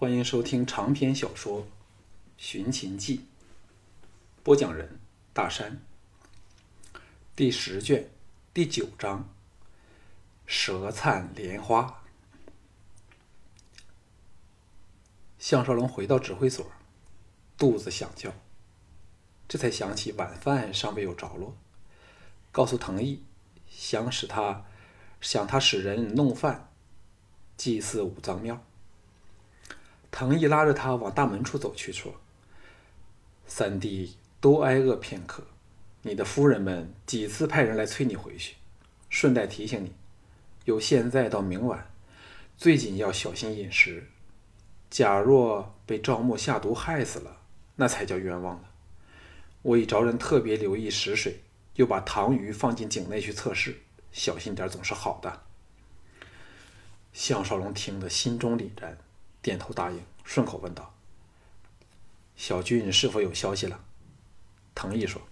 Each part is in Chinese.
欢迎收听长篇小说《寻秦记》，播讲人大山。第十卷第九章：舌灿莲花。项少龙回到指挥所，肚子想叫，这才想起晚饭尚未有着落，告诉藤毅，想使他想他使人弄饭，祭祀五脏庙。藤毅拉着他往大门处走去，说：“三弟多挨饿片刻，你的夫人们几次派人来催你回去，顺带提醒你，由现在到明晚，最紧要小心饮食。假若被赵牧下毒害死了，那才叫冤枉呢。我已着人特别留意食水，又把糖鱼放进井内去测试，小心点总是好的。”项少龙听得心中凛然。点头答应，顺口问道：“小俊是否有消息了？”藤毅说：“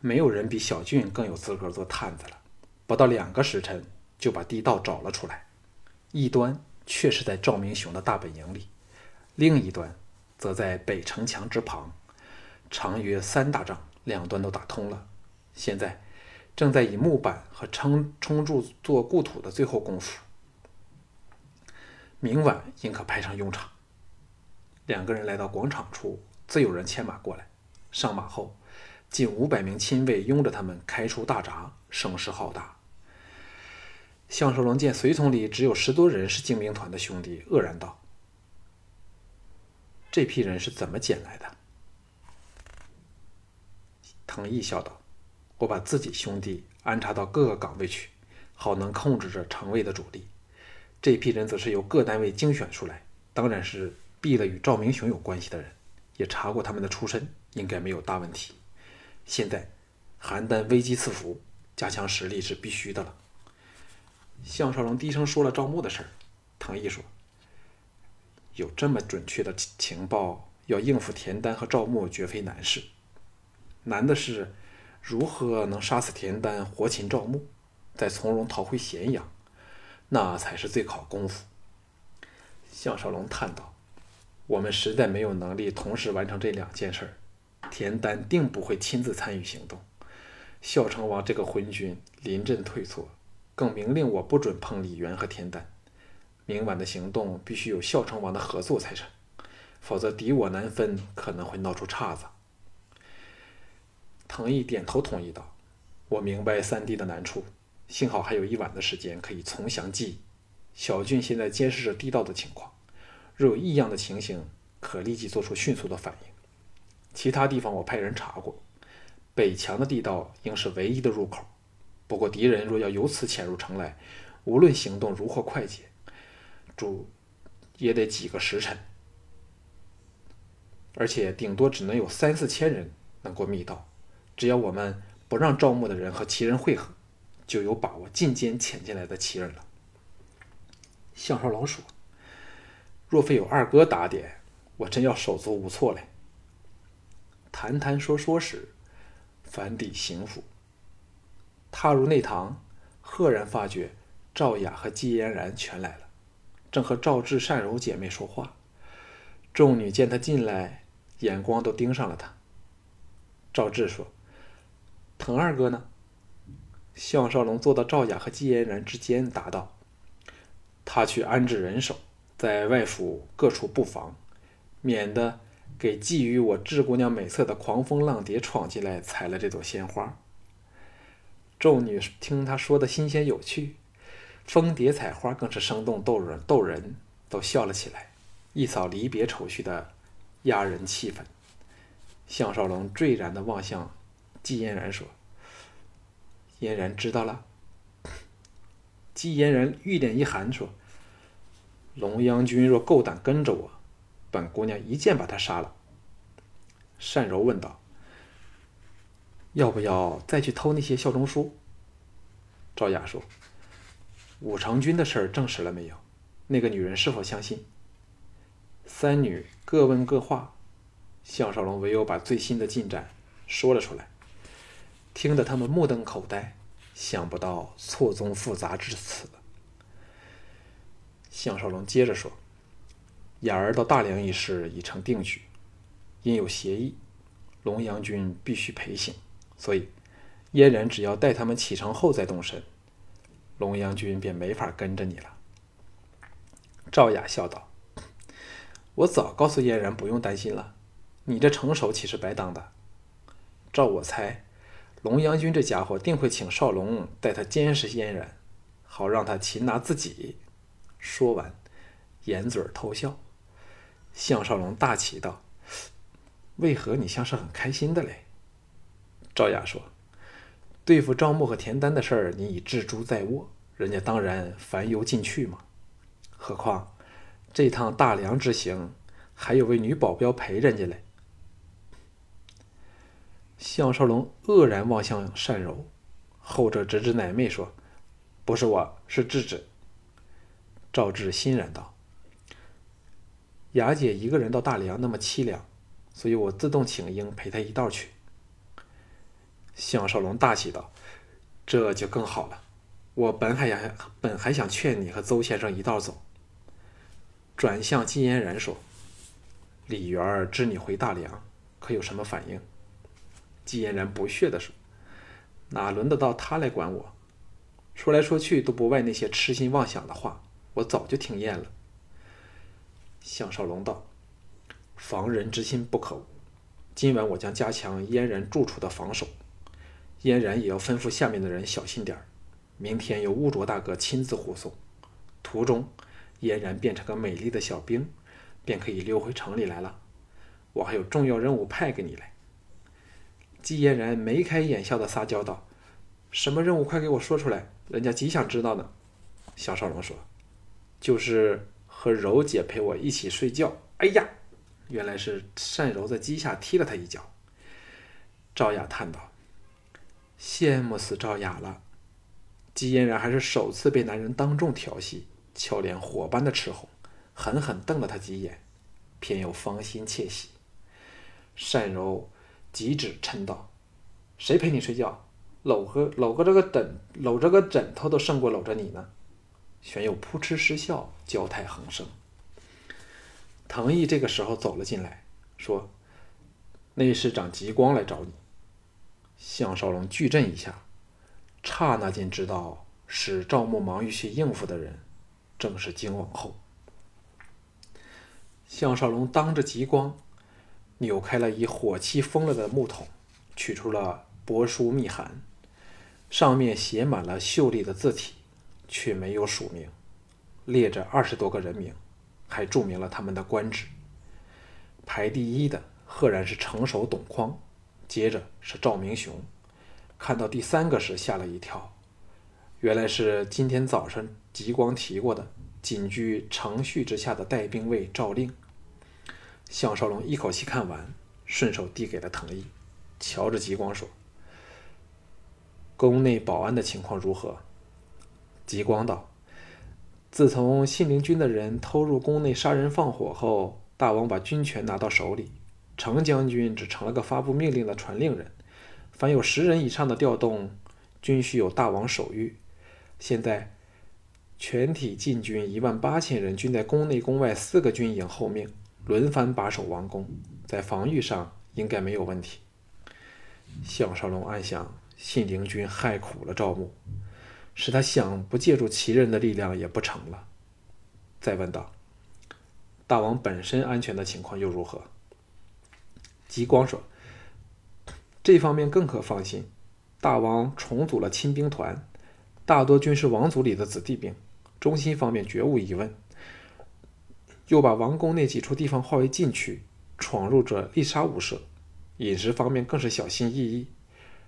没有人比小俊更有资格做探子了。不到两个时辰，就把地道找了出来。一端却是在赵明雄的大本营里，另一端则在北城墙之旁，长约三大丈，两端都打通了。现在正在以木板和撑冲柱做固土的最后功夫。”明晚应可派上用场。两个人来到广场处，自有人牵马过来。上马后，近五百名亲卫拥着他们开出大闸，声势浩大。项少龙见随从里只有十多人是精兵团的兄弟，愕然道：“这批人是怎么捡来的？”藤毅笑道：“我把自己兄弟安插到各个岗位去，好能控制着城卫的主力。”这批人则是由各单位精选出来，当然是避了与赵明雄有关系的人，也查过他们的出身，应该没有大问题。现在邯郸危机四伏，加强实力是必须的了。项少龙低声说了赵牧的事儿，唐毅说：“有这么准确的情报，要应付田丹和赵牧绝非难事。难的是如何能杀死田丹，活擒赵牧，再从容逃回咸阳。”那才是最考功夫。项少龙叹道：“我们实在没有能力同时完成这两件事儿。田丹定不会亲自参与行动。孝成王这个昏君临阵退缩，更明令我不准碰李渊和田丹。明晚的行动必须有孝成王的合作才成，否则敌我难分，可能会闹出岔子。”藤毅点头同意道：“我明白三弟的难处。”幸好还有一晚的时间可以从详记忆。小俊现在监视着地道的情况，若有异样的情形，可立即做出迅速的反应。其他地方我派人查过，北墙的地道应是唯一的入口。不过敌人若要由此潜入城来，无论行动如何快捷，主也得几个时辰，而且顶多只能有三四千人能过密道。只要我们不让招募的人和齐人会合。就有把握进监潜进来的奇人了。项少龙说：“若非有二哥打点，我真要手足无措嘞。”谈谈说说时，反抵行府，踏入内堂，赫然发觉赵雅和季嫣然全来了，正和赵志、善柔姐妹说话。众女见他进来，眼光都盯上了他。赵志说：“滕二哥呢？”项少龙坐到赵雅和季嫣然之间，答道：“他去安置人手，在外府各处布防，免得给觊觎我智姑娘美色的狂风浪蝶闯进来，采了这朵鲜花。”众女听他说的新鲜有趣，蜂蝶采花更是生动逗人，逗人都笑了起来，一扫离别愁绪的压人气氛。项少龙坠然的望向季嫣然说。嫣然知道了。季嫣然玉脸一寒，说：“龙阳君若够胆跟着我，本姑娘一剑把他杀了。”单柔问道：“要不要再去偷那些效忠书？”赵雅说：“武成君的事儿证实了没有？那个女人是否相信？”三女各问各话，项少龙唯有把最新的进展说了出来。听得他们目瞪口呆，想不到错综复杂至此。项少龙接着说：“雅儿到大梁一事已成定局，因有协议，龙阳君必须陪行，所以嫣然只要待他们启程后再动身，龙阳君便没法跟着你了。赵雅笑道：“我早告诉嫣然不用担心了，你这成手岂是白当的？照我猜，龙阳君这家伙定会请少龙带他监视嫣然，好让他擒拿自己。”说完，掩嘴偷笑。项少龙大奇道：“为何你像是很开心的嘞？”赵雅说：“对付赵牧和田丹的事儿，你已置诸在握，人家当然烦忧进去嘛。”何况这趟大梁之行，还有位女保镖陪人家嘞。项少龙愕然望向单柔，后者指指奶妹说：“不是我，是智智。”赵志欣然道：“雅姐一个人到大梁那么凄凉，所以我自动请缨陪她一道去。”项少龙大喜道：“这就更好了，我本还想本还想劝你和邹先生一道走。”转向季嫣然说：“李媛儿知你回大梁，可有什么反应？”季嫣然不屑地说：“哪轮得到他来管我？说来说去都不外那些痴心妄想的话，我早就听厌了。”项少龙道：“防人之心不可无，今晚我将加强嫣然住处的防守，嫣然也要吩咐下面的人小心点儿。明天由乌卓大哥亲自护送，途中。”嫣然变成个美丽的小兵，便可以溜回城里来了。我还有重要任务派给你来。季嫣然眉开眼笑的撒娇道：“什么任务？快给我说出来，人家极想知道呢。”小少龙说：“就是和柔姐陪我一起睡觉。”哎呀，原来是单柔在机下踢了他一脚。赵雅叹道：“羡慕死赵雅了。”季嫣然还是首次被男人当众调戏。俏脸火般的赤红，狠狠瞪了他几眼，偏又芳心窃喜。单柔急指嗔道：“谁陪你睡觉？搂个搂个这个枕，搂着个枕头都胜过搂着你呢。”玄佑扑哧失笑，娇态横生。藤毅这个时候走了进来，说：“内侍长极光来找你。”项少龙巨震一下，刹那间知道是赵牧忙于去应付的人。正是金王后。项少龙当着极光，扭开了已火漆封了的木桶，取出了帛书密函，上面写满了秀丽的字体，却没有署名，列着二十多个人名，还注明了他们的官职。排第一的赫然是城守董匡，接着是赵明雄，看到第三个时吓了一跳，原来是今天早上。极光提过的仅居程序之下的带兵卫赵令，项少龙一口气看完，顺手递给了藤毅，瞧着极光说：“宫内保安的情况如何？”极光道：“自从信陵君的人偷入宫内杀人放火后，大王把军权拿到手里，程将军只成了个发布命令的传令人。凡有十人以上的调动，均需有大王手谕。现在。”全体禁军一万八千人，均在宫内宫外四个军营候命轮番把守王宫，在防御上应该没有问题。项少龙暗想：信陵君害苦了赵牧，使他想不借助其人的力量也不成了。再问道：“大王本身安全的情况又如何？”极光说：“这方面更可放心，大王重组了亲兵团，大多均是王族里的子弟兵。”中心方面绝无疑问，又把王宫那几处地方划为禁区，闯入者立杀无赦。饮食方面更是小心翼翼，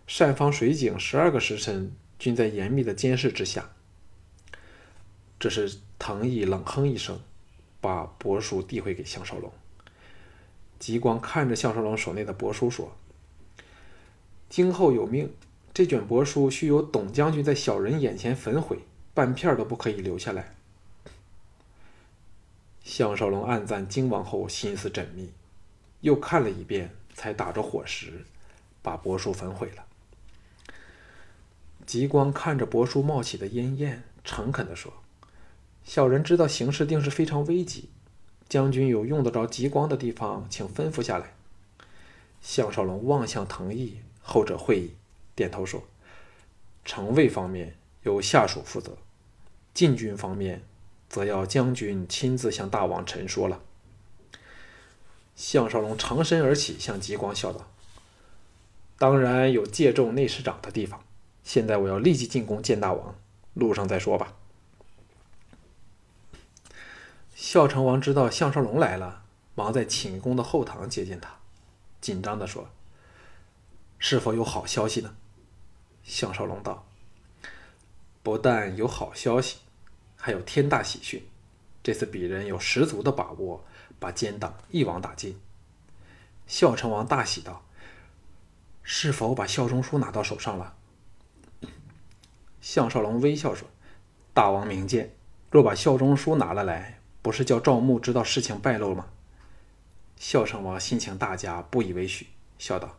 善方水井十二个时辰均在严密的监视之下。这是藤毅冷哼一声，把帛书递回给项少龙。极光看着项少龙手内的帛书说：“今后有命，这卷帛书须由董将军在小人眼前焚毁。”半片都不可以留下来。项少龙暗赞金王后心思缜密，又看了一遍，才打着火石，把帛书焚毁了。极光看着帛书冒起的烟焰，诚恳地说：“小人知道形势定是非常危急，将军有用得着极光的地方，请吩咐下来。”项少龙望向藤毅，后者会意，点头说：“城卫方面由下属负责，禁军方面则要将军亲自向大王陈说了。”项少龙长身而起，向极光笑道：“当然有借重内侍长的地方。现在我要立即进宫见大王，路上再说吧。”孝成王知道项少龙来了，忙在寝宫的后堂接见他，紧张地说：“是否有好消息呢？”项少龙道：“不但有好消息，还有天大喜讯。这次鄙人有十足的把握。”把奸党一网打尽。孝成王大喜道：“是否把效忠书拿到手上了？”项少龙微笑说：“大王明鉴，若把效忠书拿了来，不是叫赵牧知道事情败露了吗？”孝成王心情大佳，不以为许，笑道：“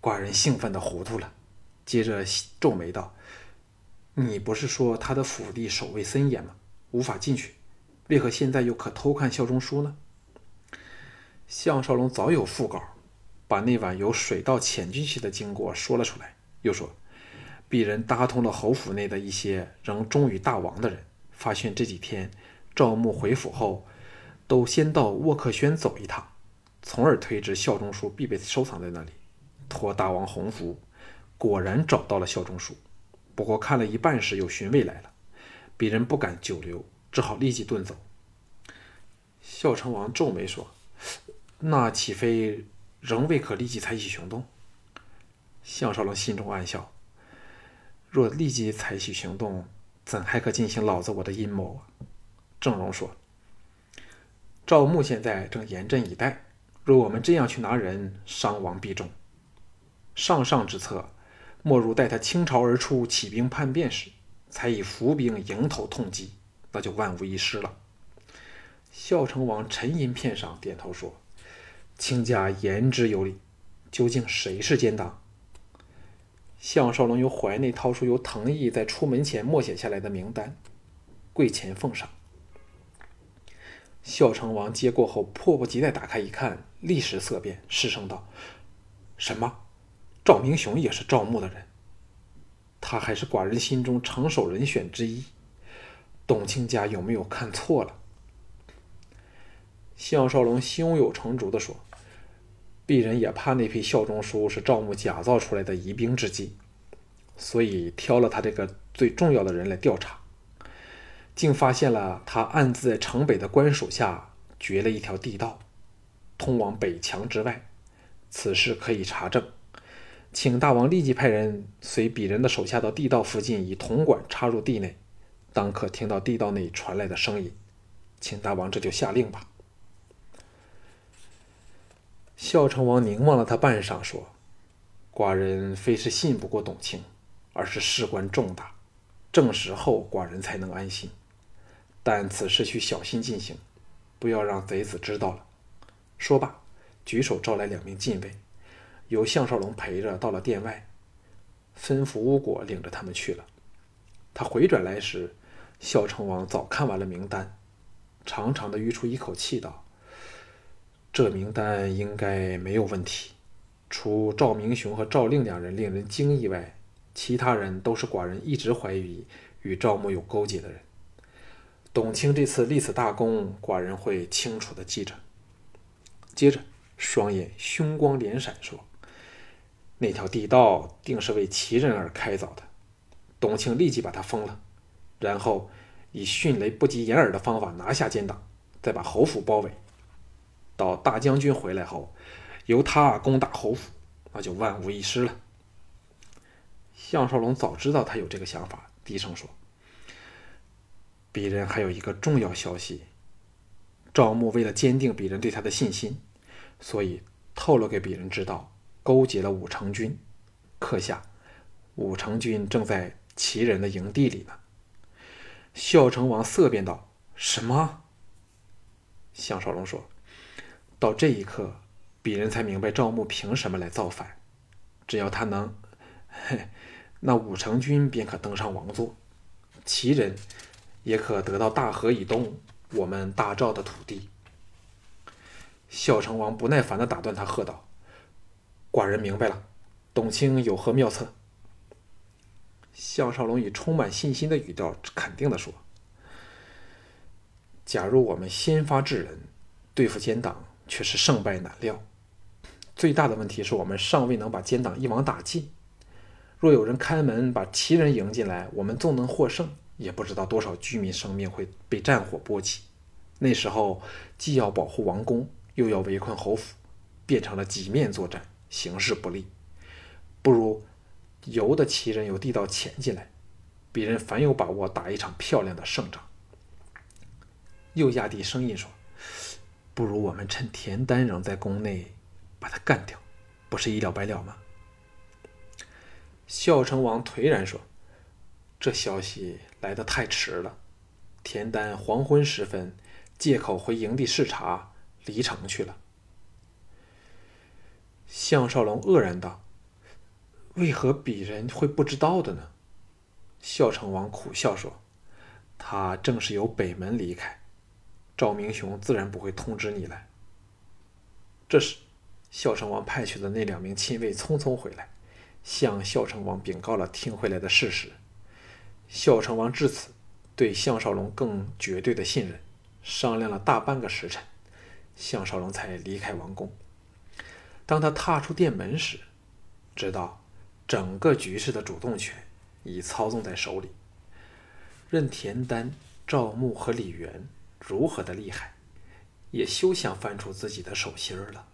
寡人兴奋的糊涂了。”接着皱眉道：“你不是说他的府邸守卫森严吗？无法进去，为何现在又可偷看效忠书呢？”项少龙早有讣稿，把那晚由水道潜进去的经过说了出来。又说，鄙人搭通了侯府内的一些仍忠于大王的人，发现这几天赵牧回府后，都先到沃克轩走一趟，从而推知效忠书必被收藏在那里。托大王洪福，果然找到了效忠书。不过看了一半时，有巡卫来了，鄙人不敢久留，只好立即遁走。孝成王皱眉说。那岂非仍未可立即采取行动？项少龙心中暗笑：若立即采取行动，怎还可进行老子我的阴谋啊？郑荣说：“赵牧现在正严阵以待，若我们这样去拿人，伤亡必重。上上之策，莫如待他倾巢而出，起兵叛变时，才以伏兵迎头痛击，那就万无一失了。”孝成王沉吟片上，点头说。卿家言之有理，究竟谁是奸党？项少龙由怀内掏出由藤毅在出门前默写下来的名单，跪前奉上。孝成王接过后，迫不及待打开一看，立时色变，失声道：“什么？赵明雄也是赵牧的人？他还是寡人心中成守人选之一。董卿家有没有看错了？”项少龙胸有成竹地说。鄙人也怕那批效忠书是赵牧假造出来的疑兵之计，所以挑了他这个最重要的人来调查，竟发现了他暗自在城北的官署下掘了一条地道，通往北墙之外。此事可以查证，请大王立即派人随鄙人的手下到地道附近，以铜管插入地内，当可听到地道内传来的声音。请大王这就下令吧。孝成王凝望了他半晌，说：“寡人非是信不过董卿，而是事关重大，证实后寡人才能安心。但此事需小心进行，不要让贼子知道了。”说罢，举手召来两名禁卫，由项少龙陪着到了殿外，吩咐巫果领着他们去了。他回转来时，孝成王早看完了名单，长长的吁出一口气，道。这名单应该没有问题，除赵明雄和赵令两人令人惊异外，其他人都是寡人一直怀疑与赵牧有勾结的人。董卿这次立此大功，寡人会清楚的记着。接着，双眼凶光连闪，说：“那条地道定是为奇人而开凿的。”董卿立即把他封了，然后以迅雷不及掩耳的方法拿下奸党，再把侯府包围。到大将军回来后，由他攻打侯府，那就万无一失了。项少龙早知道他有这个想法，低声说：“鄙人还有一个重要消息。赵牧为了坚定鄙人对他的信心，所以透露给鄙人知道，勾结了武成军。刻下，武成军正在齐人的营地里呢。”孝成王色变道：“什么？”项少龙说。到这一刻，鄙人才明白赵牧凭什么来造反。只要他能，嘿，那武成军便可登上王座，齐人也可得到大河以东我们大赵的土地。孝成王不耐烦的打断他，喝道：“寡人明白了，董卿有何妙策？”项少龙以充满信心的语调肯定地说：“假如我们先发制人，对付奸党却是胜败难料。最大的问题是我们尚未能把奸党一网打尽。若有人开门把齐人迎进来，我们纵能获胜，也不知道多少居民生命会被战火波及。那时候既要保护王宫，又要围困侯府，变成了几面作战，形势不利。不如……”由得齐人有地道潜进来，鄙人反有把握打一场漂亮的胜仗。又压低声音说：“不如我们趁田丹仍在宫内，把他干掉，不是一了百了吗？”孝成王颓然说：“这消息来得太迟了。田丹黄昏时分借口回营地视察，离城去了。”项少龙愕然道。为何鄙人会不知道的呢？孝成王苦笑说：“他正是由北门离开，赵明雄自然不会通知你来。”这时，孝成王派去的那两名亲卫匆匆回来，向孝成王禀告了听回来的事实。孝成王至此对项少龙更绝对的信任，商量了大半个时辰，项少龙才离开王宫。当他踏出店门时，知道。整个局势的主动权已操纵在手里，任田丹、赵牧和李元如何的厉害，也休想翻出自己的手心儿了。